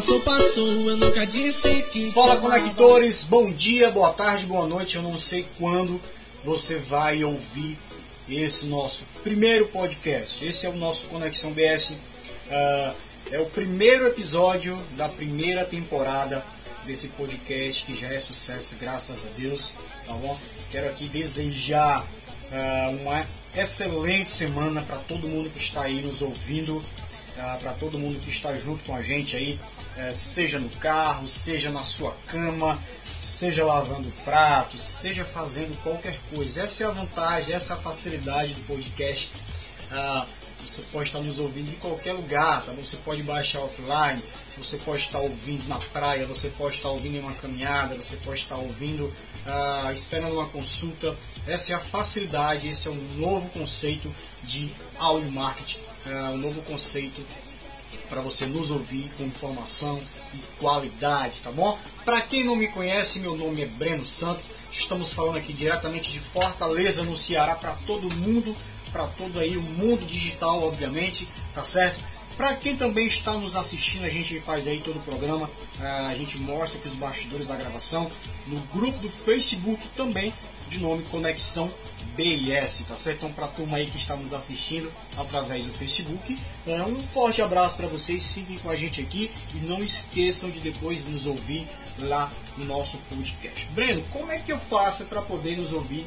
passou, passou, eu nunca disse que. Fala conectores, bom dia, boa tarde, boa noite. Eu não sei quando você vai ouvir esse nosso primeiro podcast. Esse é o nosso Conexão BS. Uh, é o primeiro episódio da primeira temporada desse podcast que já é sucesso, graças a Deus. Tá bom? Quero aqui desejar uh, uma excelente semana para todo mundo que está aí nos ouvindo, uh, para todo mundo que está junto com a gente aí, uh, seja no carro, seja na sua cama, seja lavando pratos, seja fazendo qualquer coisa. Essa é a vantagem, essa é a facilidade do podcast. Uh, você pode estar nos ouvindo em qualquer lugar, tá? Você pode baixar offline, você pode estar ouvindo na praia, você pode estar ouvindo em uma caminhada, você pode estar ouvindo uh, esperando uma consulta. Essa é a facilidade, esse é um novo conceito de audio marketing, uh, um novo conceito para você nos ouvir com informação e qualidade, tá bom? Para quem não me conhece, meu nome é Breno Santos. Estamos falando aqui diretamente de Fortaleza, no Ceará, para todo mundo, para todo aí o mundo digital, obviamente, tá certo? Para quem também está nos assistindo, a gente faz aí todo o programa, ah, a gente mostra aqui os bastidores da gravação no grupo do Facebook também, de nome Conexão BIS, tá certo? Então, para a turma aí que está nos assistindo através do Facebook, é, um forte abraço para vocês, fiquem com a gente aqui e não esqueçam de depois nos ouvir lá no nosso podcast. Breno, como é que eu faço para poder nos ouvir,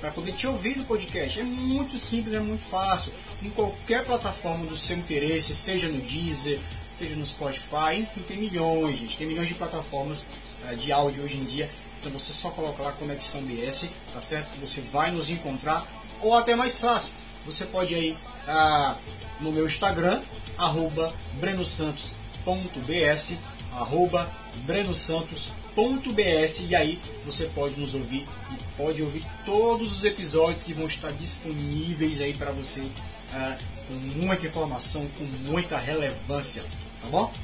para poder te ouvir no podcast? É muito simples, é muito fácil. Em qualquer plataforma do seu interesse, seja no Deezer, seja no Spotify, enfim, tem milhões, gente, tem milhões de plataformas uh, de áudio hoje em dia. Então você só coloca lá Conexão BS, tá certo? Você vai nos encontrar, ou até mais fácil, você pode ir aí uh, no meu Instagram, arroba brenosantos.bs, arroba brenosantos.bs e aí você pode nos ouvir e pode ouvir todos os episódios que vão estar disponíveis aí para você uh, com muita informação, com muita relevância, tá bom?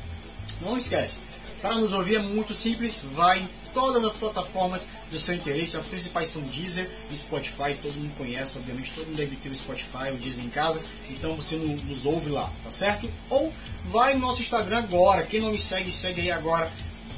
Não esquece, para nos ouvir é muito simples, vai em todas as plataformas do seu interesse, as principais são Deezer e Spotify, todo mundo conhece, obviamente, todo mundo deve ter o Spotify, o Deezer em casa, então você nos ouve lá, tá certo? Ou vai no nosso Instagram agora, quem não me segue, segue aí agora,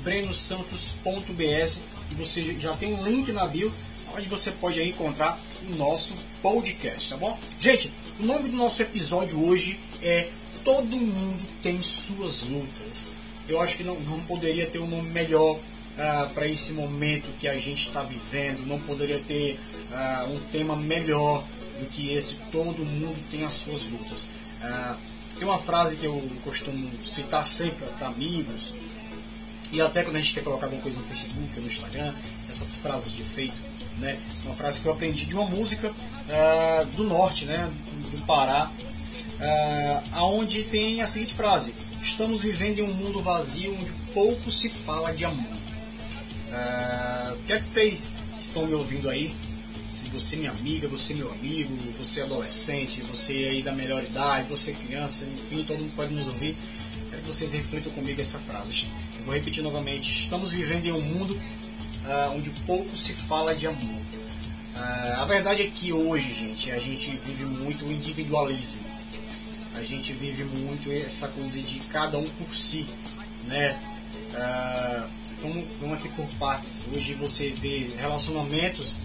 brenosantos.bs e você já tem um link na bio onde você pode aí encontrar o nosso podcast, tá bom? Gente, o nome do nosso episódio hoje é Todo Mundo Tem Suas Lutas. Eu acho que não, não poderia ter um nome melhor uh, para esse momento que a gente está vivendo, não poderia ter uh, um tema melhor do que esse. Todo mundo tem as suas lutas. Uh, tem uma frase que eu costumo citar sempre para amigos, e até quando a gente quer colocar alguma coisa no Facebook, no Instagram, essas frases de efeito, né? Uma frase que eu aprendi de uma música uh, do norte, né? Do Pará, uh, aonde tem a seguinte frase: Estamos vivendo em um mundo vazio onde pouco se fala de amor. Uh, quer que vocês estão me ouvindo aí? Se você é minha amiga, você é meu amigo, você é adolescente, você é aí da melhor idade, você é criança, enfim, todo mundo pode nos ouvir. Quero que vocês reflitam comigo essa frase Vou repetir novamente: estamos vivendo em um mundo uh, onde pouco se fala de amor. Uh, a verdade é que hoje, gente, a gente vive muito o individualismo. Gente vive muito essa coisa de cada um por si, né? Uh, vamos, vamos aqui por partes. Hoje você vê relacionamentos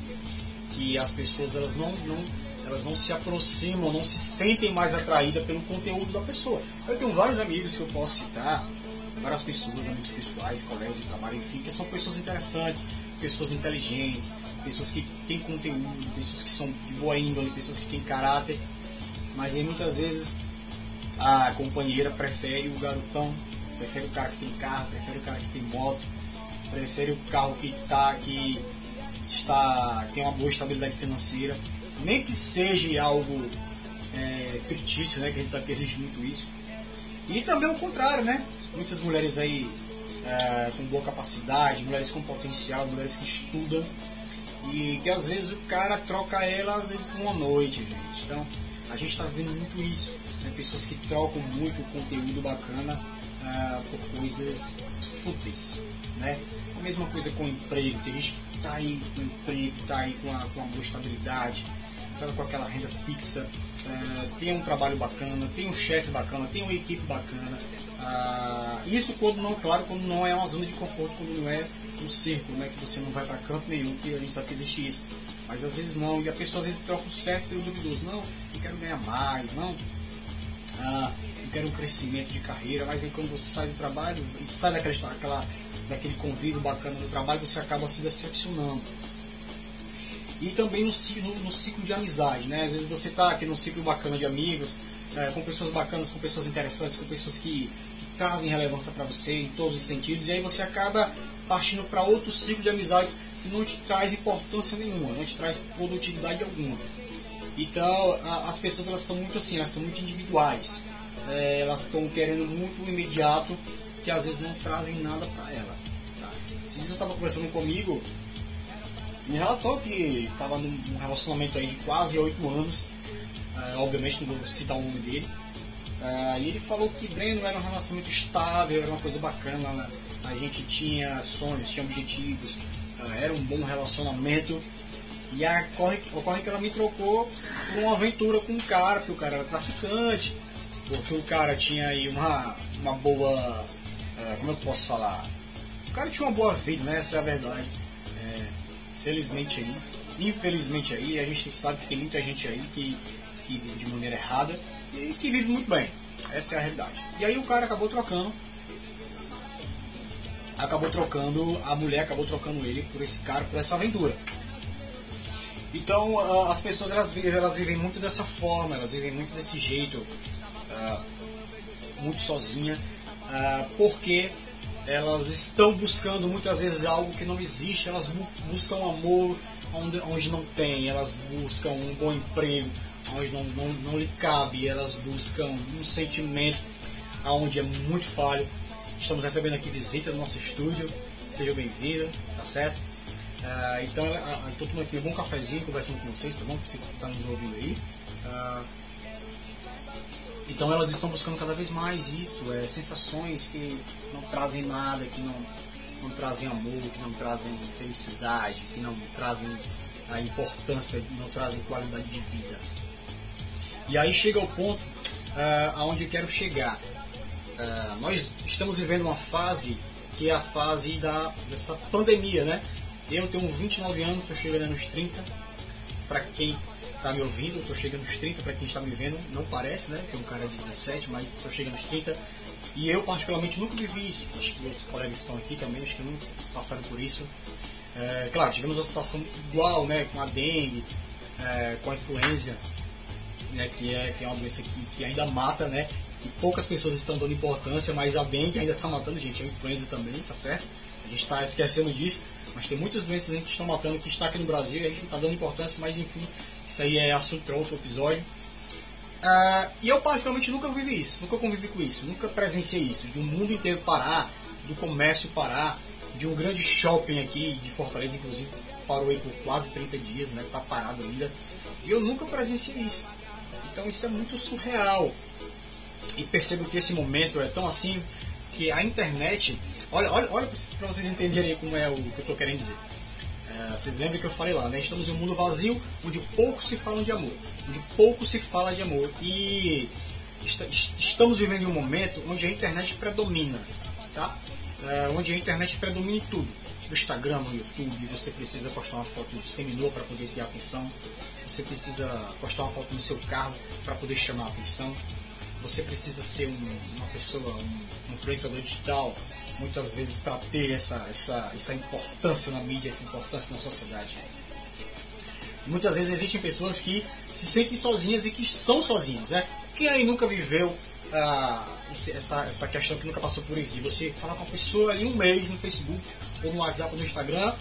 que as pessoas elas não, não elas não se aproximam, não se sentem mais atraídas pelo conteúdo da pessoa. Eu tenho vários amigos que eu posso citar várias pessoas, amigos pessoais, colegas de trabalho, enfim, que são pessoas interessantes, pessoas inteligentes, pessoas que têm conteúdo, pessoas que são de boa índole, pessoas que têm caráter, mas aí muitas vezes a companheira prefere o garotão, prefere o cara que tem carro, prefere o cara que tem moto, prefere o carro que, tá, que está, tem uma boa estabilidade financeira, nem que seja algo é, fictício, né, que a gente sabe que existe muito isso. E também o contrário, né? muitas mulheres aí é, com boa capacidade, mulheres com potencial, mulheres que estudam e que às vezes o cara troca ela às vezes por uma noite, gente. Então a gente está vendo muito isso, né? pessoas que trocam muito conteúdo bacana é, por coisas fúteis, né? A mesma coisa com o emprego, tem gente que está aí com emprego, está aí com a, com a boa estabilidade, tá com aquela renda fixa, é, tem um trabalho bacana, tem um chefe bacana, tem uma equipe bacana. Ah, isso quando não, claro, quando não é uma zona de conforto, quando não é um círculo, né, que você não vai para canto nenhum, que a gente sabe que existe isso. Mas às vezes não, e a pessoa às vezes troca o certo pelo duvidoso. Não, eu quero ganhar mais, não. Ah, eu quero um crescimento de carreira, mas aí quando você sai do trabalho e sai daquela, daquela, daquele convívio bacana do trabalho, você acaba se decepcionando. E também no, no, no ciclo de amizade, né? Às vezes você está aqui num ciclo bacana de amigos, é, com pessoas bacanas, com pessoas interessantes, com pessoas que, que trazem relevância para você em todos os sentidos, e aí você acaba partindo para outro ciclo de amizades que não te traz importância nenhuma, não te traz produtividade alguma. Então, a, as pessoas elas são muito assim, elas são muito individuais. É, elas estão querendo muito imediato, que às vezes não trazem nada para ela. Tá? Se isso estava conversando comigo, me relatou que estava num relacionamento aí de quase oito anos, é, obviamente não vou citar o nome dele, é, e ele falou que Breno era um relacionamento estável, era uma coisa bacana, né? a gente tinha sonhos, tinha objetivos, é, era um bom relacionamento, e ocorre, ocorre que ela me trocou por uma aventura com um cara, porque o cara era traficante, porque o cara tinha aí uma, uma boa. Uh, como eu posso falar? O cara tinha uma boa vida, né? Essa é a verdade. É, felizmente aí. Infelizmente aí, a gente sabe que tem muita gente aí que, que vive de maneira errada e que vive muito bem. Essa é a realidade. E aí o cara acabou trocando. Acabou trocando, a mulher acabou trocando ele por esse cara, por essa aventura. Então as pessoas elas, elas vivem muito dessa forma, elas vivem muito desse jeito, uh, muito sozinha, uh, porque elas estão buscando muitas vezes algo que não existe, elas bu buscam amor onde, onde não tem, elas buscam um bom emprego onde não, não, não lhe cabe, elas buscam um sentimento onde é muito falho. Estamos recebendo aqui visita do nosso estúdio, seja bem-vinda, tá certo? Uh, então, estou tomando aqui um bom cafezinho, conversando com vocês, tá bom? Você está nos ouvindo aí. Uh, então, elas estão buscando cada vez mais isso, é, sensações que não trazem nada, que não, não trazem amor, que não trazem felicidade, que não trazem a importância, não trazem qualidade de vida. E aí chega o ponto uh, aonde eu quero chegar. Uh, nós estamos vivendo uma fase que é a fase da, dessa pandemia, né? Eu tenho 29 anos, estou chegando nos 30. Para quem está me ouvindo, estou chegando nos 30. Para quem está me vendo, não parece, né? Tem um cara de 17, mas estou chegando nos 30. E eu, particularmente, nunca vivi isso. Acho que meus colegas estão aqui também, acho que nunca passaram por isso. É, claro, tivemos uma situação igual, né? Com a dengue, é, com a influenza, né? Que é, que é uma doença que, que ainda mata, né? E poucas pessoas estão dando importância, mas a dengue ainda está matando gente. A influenza também, tá certo? A gente está esquecendo disso. Mas tem muitas doenças que estão matando que está aqui no Brasil e a gente não está dando importância, mas enfim, isso aí é assunto para outro episódio. Uh, e eu particularmente nunca vivi isso, nunca convivi com isso, nunca presenciei isso, de um mundo inteiro parar, do comércio parar, de um grande shopping aqui de Fortaleza, inclusive, parou aí por quase 30 dias, né? Tá parado ainda. E eu nunca presenciei isso. Então isso é muito surreal. E percebo que esse momento é tão assim que a internet Olha, olha, olha para vocês entenderem como é o que eu estou querendo dizer. É, vocês lembram que eu falei lá, né? Estamos em um mundo vazio onde pouco se fala de amor. Onde pouco se fala de amor. E estamos vivendo um momento onde a internet predomina. Tá? É, onde a internet predomina em tudo. No Instagram, no YouTube, você precisa postar uma foto seminua para poder ter atenção. Você precisa postar uma foto no seu carro para poder chamar a atenção. Você precisa ser um, uma pessoa, um influenciador digital muitas vezes para ter essa, essa, essa importância na mídia, essa importância na sociedade. Muitas vezes existem pessoas que se sentem sozinhas e que são sozinhas. Né? Quem aí nunca viveu ah, essa, essa questão que nunca passou por isso? De você falar com uma pessoa ali um mês no Facebook, ou no WhatsApp, ou no Instagram,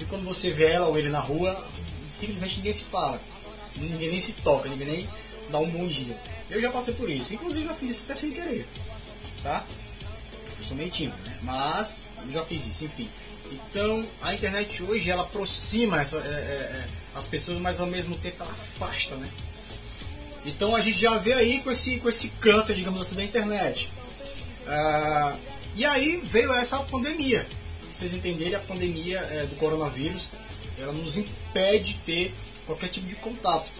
e quando você vê ela ou ele na rua, simplesmente ninguém se fala, ninguém nem se toca, ninguém nem dá um bom dia. Eu já passei por isso, inclusive já fiz isso até sem querer. Tá? Eu sou meio tímido, né? Mas eu já fiz isso, enfim. Então a internet hoje ela aproxima essa, é, é, é, as pessoas, mas ao mesmo tempo ela afasta, né? Então a gente já vê aí com esse, com esse câncer, digamos assim, da internet. Ah, e aí veio essa pandemia. Pra vocês entenderem, a pandemia é, do coronavírus ela nos impede de ter qualquer tipo de contato.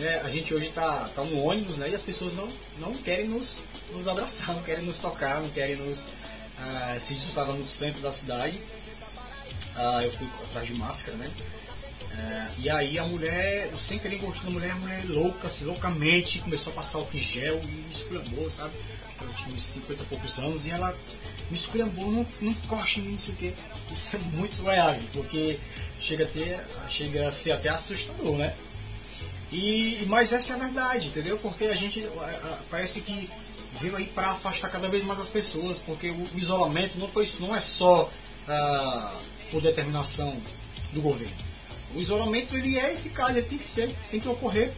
Né, a gente hoje está tá no ônibus né, e as pessoas não, não querem nos, nos abraçar, não querem nos tocar, não querem nos. Ah, se isso estava no centro da cidade, ah, eu fui atrás de máscara, né? Ah, e aí a mulher, sem querer encostar na mulher, a mulher louca, assim, loucamente, começou a passar o gel e me esculhambou, sabe? Eu tinha uns 50 e poucos anos e ela me esculhambou, não, não corte em mim, não sei o quê. Isso é muito surreal, porque chega a, ter, chega a ser até assustador, né? E, mas essa é a verdade, entendeu? Porque a gente parece que veio aí para afastar cada vez mais as pessoas, porque o isolamento não, foi, não é só ah, por determinação do governo. O isolamento ele é eficaz, ele tem que ser, tem que ocorrer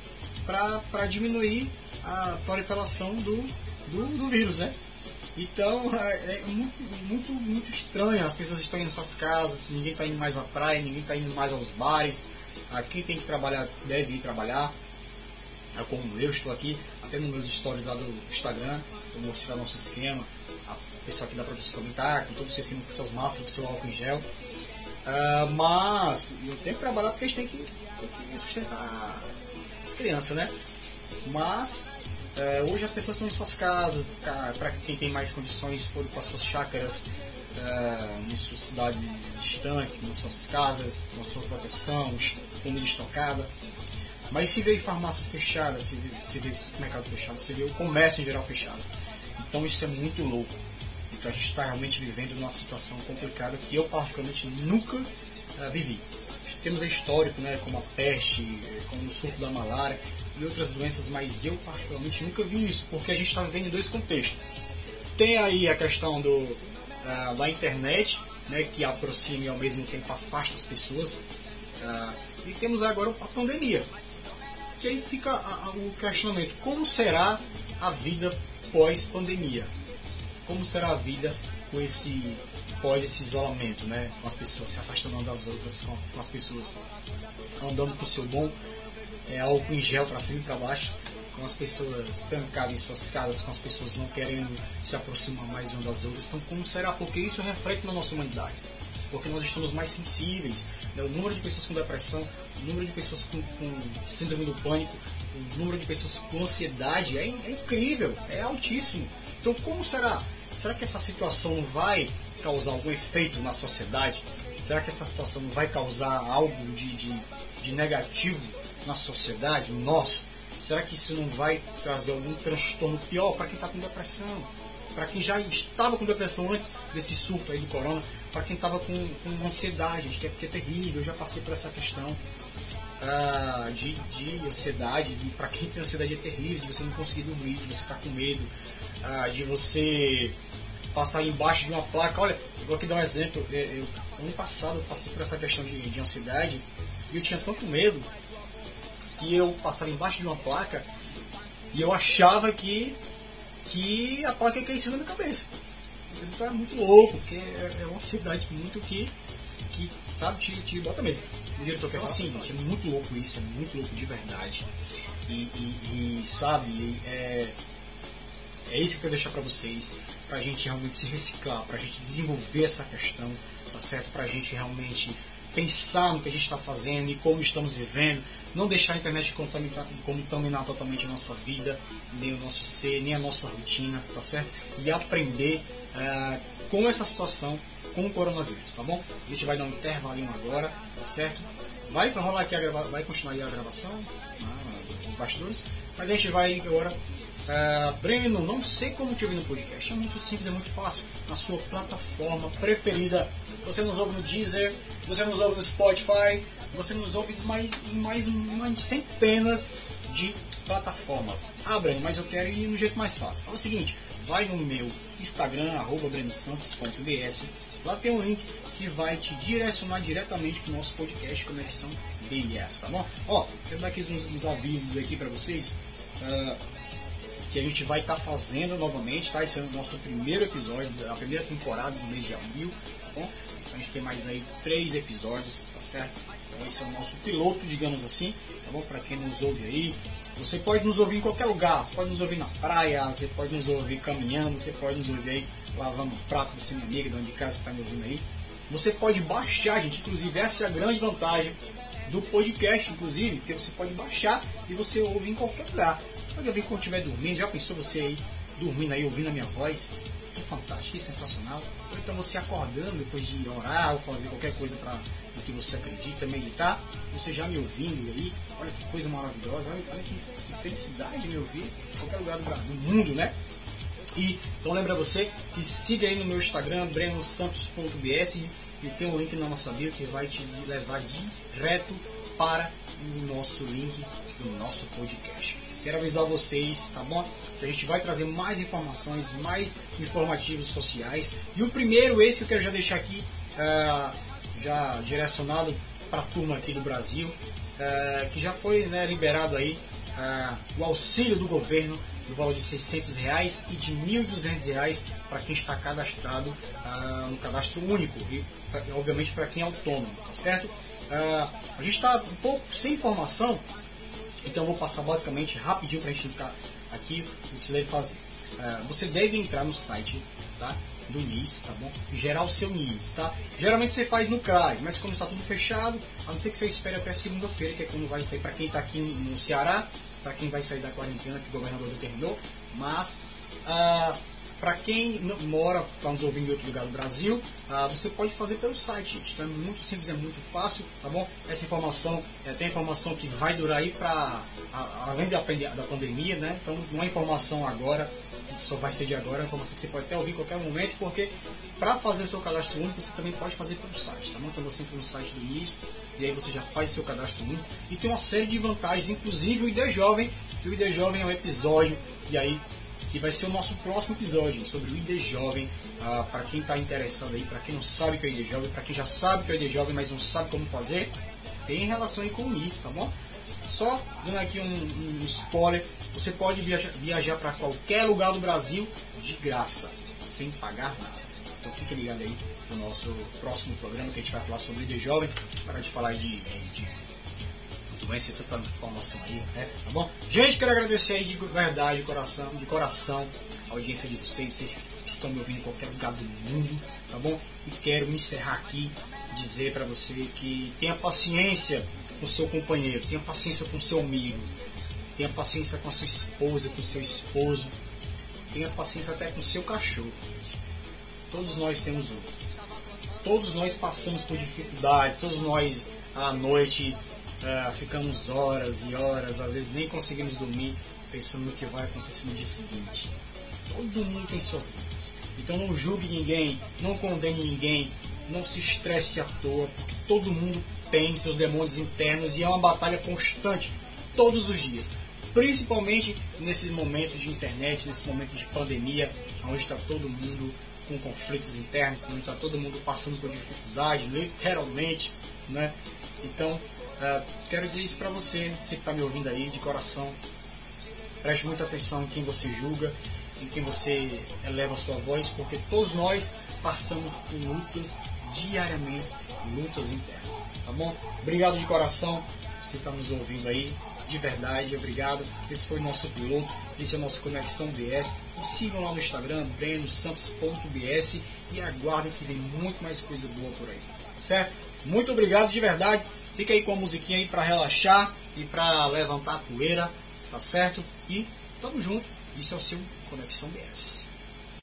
para diminuir a proliferação do, do, do, vírus, né? Então é, é muito, muito, muito estranho. As pessoas estão em suas casas, ninguém está indo mais à praia, ninguém está indo mais aos bares quem tem que trabalhar deve ir trabalhar. É como eu estou aqui, até nos meus stories lá do Instagram, eu mostro o nosso esquema. A pessoa aqui dá para você comentar, com todos vocês com suas máscaras, com seu álcool em gel. Uh, mas eu tenho que trabalhar porque a gente tem que, tem que sustentar as crianças, né? Mas uh, hoje as pessoas estão em suas casas, para quem tem mais condições, foram para suas chácaras, uh, em suas cidades distantes, nas suas casas, com a sua proteção, comida estocada. Mas se vê farmácias fechadas, se vê, se vê fechado, se vê o comércio em geral fechado. Então isso é muito louco. Então a gente está realmente vivendo numa situação complicada que eu particularmente nunca uh, vivi. Temos a histórico, né, como a peste, como o surto da malária e outras doenças, mas eu particularmente nunca vi isso, porque a gente está vivendo em dois contextos. Tem aí a questão do, uh, da internet, né, que aproxima e ao mesmo tempo afasta as pessoas. Uh, e temos agora a pandemia. Que aí fica o questionamento: como será a vida pós-pandemia? Como será a vida com esse pós esse isolamento, né? Com as pessoas se afastando das outras, com, com as pessoas andando com o seu bom é, álcool em gel para cima e para baixo, com as pessoas trancadas em suas casas, com as pessoas não querendo se aproximar mais umas das outras. Então, como será? Porque isso reflete na nossa humanidade porque nós estamos mais sensíveis. Né? O número de pessoas com depressão, o número de pessoas com, com síndrome do pânico, o número de pessoas com ansiedade é, é incrível, é altíssimo. Então, como será? Será que essa situação vai causar algum efeito na sociedade? Será que essa situação vai causar algo de, de, de negativo na sociedade, nós? Será que isso não vai trazer algum transtorno pior para quem está com depressão? Para quem já estava com depressão antes desse surto aí do corona? Para quem estava com, com ansiedade, que é, é terrível, eu já passei por essa questão ah, de, de ansiedade, para quem tem ansiedade é terrível, de você não conseguir dormir, de você estar tá com medo, ah, de você passar embaixo de uma placa. Olha, vou aqui dar um exemplo. Eu, eu, ano passado eu passei por essa questão de, de ansiedade e eu tinha tanto medo que eu passava embaixo de uma placa e eu achava que, que a placa ia cair em cima da minha cabeça. Então é muito louco, porque é, é uma cidade muito que, que sabe, te, te bota mesmo. O diretor quer falar assim, gente, é muito louco isso, é muito louco de verdade. E, e, e sabe, é, é isso que eu quero deixar para vocês, pra gente realmente se reciclar, pra gente desenvolver essa questão, tá certo? Pra gente realmente pensar no que a gente está fazendo e como estamos vivendo, não deixar a internet contaminar, contaminar totalmente a nossa vida, nem o nosso ser, nem a nossa rotina, tá certo? E aprender uh, com essa situação, com o coronavírus, tá bom? A gente vai dar um intervalinho agora, tá certo? Vai rolar aqui a vai continuar a gravação, ah, os mas a gente vai agora. Uh, Breno, não sei como te ouvir no podcast, é muito simples, é muito fácil, na sua plataforma preferida. Você nos ouve no Deezer, você nos ouve no Spotify, você nos ouve mais, em mais, mais centenas de plataformas. Ah, Breno, mas eu quero ir no jeito mais fácil. Fala o seguinte, vai no meu Instagram, arroba brenosantos.bs. Lá tem um link que vai te direcionar diretamente para o nosso podcast Conexão BS, tá bom? Ó, quero dar aqui uns, uns avisos aqui para vocês. Uh, que a gente vai estar tá fazendo novamente, tá? Esse é o nosso primeiro episódio, a primeira temporada do mês de abril, tá bom? Então a gente tem mais aí três episódios, tá certo? Então esse é o nosso piloto, digamos assim, tá bom? Para quem nos ouve aí, você pode nos ouvir em qualquer lugar, você pode nos ouvir na praia, você pode nos ouvir caminhando, você pode nos ouvir aí lavando prato, você minha amiga, de onde de casa que está me ouvindo aí. Você pode baixar, gente, inclusive essa é a grande vantagem do podcast, inclusive, que você pode baixar e você ouve em qualquer lugar. Pode ouvir quando estiver dormindo. Já pensou você aí dormindo aí, ouvindo a minha voz? Que fantástico, que sensacional. Ou então você acordando depois de orar ou fazer qualquer coisa para o que você acredita, meditar, você já me ouvindo aí, olha que coisa maravilhosa, olha, olha que, que, felicidade me ouvir em qualquer lugar do, do mundo, né? E então lembra você que siga aí no meu Instagram, brenosantos.bs e tem um link na nossa bio que vai te levar direto para o nosso link do nosso podcast. Quero avisar vocês, tá bom? Que a gente vai trazer mais informações, mais informativos sociais. E o primeiro, esse eu quero já deixar aqui, uh, já direcionado para a turma aqui do Brasil, uh, que já foi né, liberado aí uh, o auxílio do governo no valor de 600 reais e de 1.200 reais para quem está cadastrado uh, no cadastro único e obviamente para quem é autônomo, tá certo? Uh, a gente está um pouco sem informação, então eu vou passar basicamente rapidinho para a gente ficar aqui o que você deve fazer. Uh, você deve entrar no site tá, do NIS, tá bom? Gerar o seu NIS, tá? Geralmente você faz no CRAS, mas como está tudo fechado, a não ser que você espere até segunda-feira, que é quando vai sair para quem está aqui no Ceará, para quem vai sair da quarentena que o governador determinou, mas ah, para quem mora, está nos ouvindo em outro lugar do Brasil, ah, você pode fazer pelo site, gente. Então é muito simples, é muito fácil, tá bom? Essa informação é tem informação que vai durar aí para além da, da pandemia, né? Então não é informação agora, que só vai ser de agora, é informação que você pode até ouvir em qualquer momento, porque para fazer o seu cadastro único você também pode fazer pelo site, tá bom? Então você entra no site do início e aí você já faz seu cadastro único e tem uma série de vantagens, inclusive o ID Jovem, que o ID Jovem é um episódio e aí que vai ser o nosso próximo episódio sobre o ID Jovem, ah, para quem está interessado aí, para quem não sabe o que é o ID Jovem, para quem já sabe que é o ID Jovem, mas não sabe como fazer, tem relação aí com isso, tá bom? Só dando aqui um, um spoiler, você pode viajar, viajar para qualquer lugar do Brasil de graça, sem pagar nada. Então fique ligado aí no nosso próximo programa que a gente vai falar sobre o ID Jovem, para de falar de, de doença e tanta informação aí, né? Tá bom? Gente, quero agradecer aí de verdade, de coração, de coração, a audiência de vocês, vocês estão me ouvindo em qualquer lugar do mundo, tá bom? E quero me encerrar aqui, dizer para você que tenha paciência com seu companheiro, tenha paciência com seu amigo, tenha paciência com a sua esposa, com seu esposo, tenha paciência até com seu cachorro. Todos nós temos lutas. Todos nós passamos por dificuldades, todos nós à noite é, ficamos horas e horas, às vezes nem conseguimos dormir pensando no que vai acontecer no dia seguinte. Todo mundo tem suas vidas. Então não julgue ninguém, não condene ninguém, não se estresse à toa, porque todo mundo tem seus demônios internos e é uma batalha constante, todos os dias. Principalmente nesses momentos de internet, nesse momento de pandemia, onde está todo mundo com conflitos internos, onde está todo mundo passando por dificuldade, literalmente, né? Então, Uh, quero dizer isso para você, você que está me ouvindo aí de coração. Preste muita atenção em quem você julga, em quem você eleva a sua voz, porque todos nós passamos por lutas diariamente, lutas internas. Tá bom? Obrigado de coração, você está nos ouvindo aí, de verdade, obrigado. Esse foi o nosso piloto, esse é o nosso Conexão BS. E sigam lá no Instagram, brenosantos.bs e aguardem que vem muito mais coisa boa por aí. Certo? Muito obrigado de verdade. Fica aí com a musiquinha aí para relaxar e para levantar a poeira, tá certo? E tamo junto. Isso é o seu Conexão BS.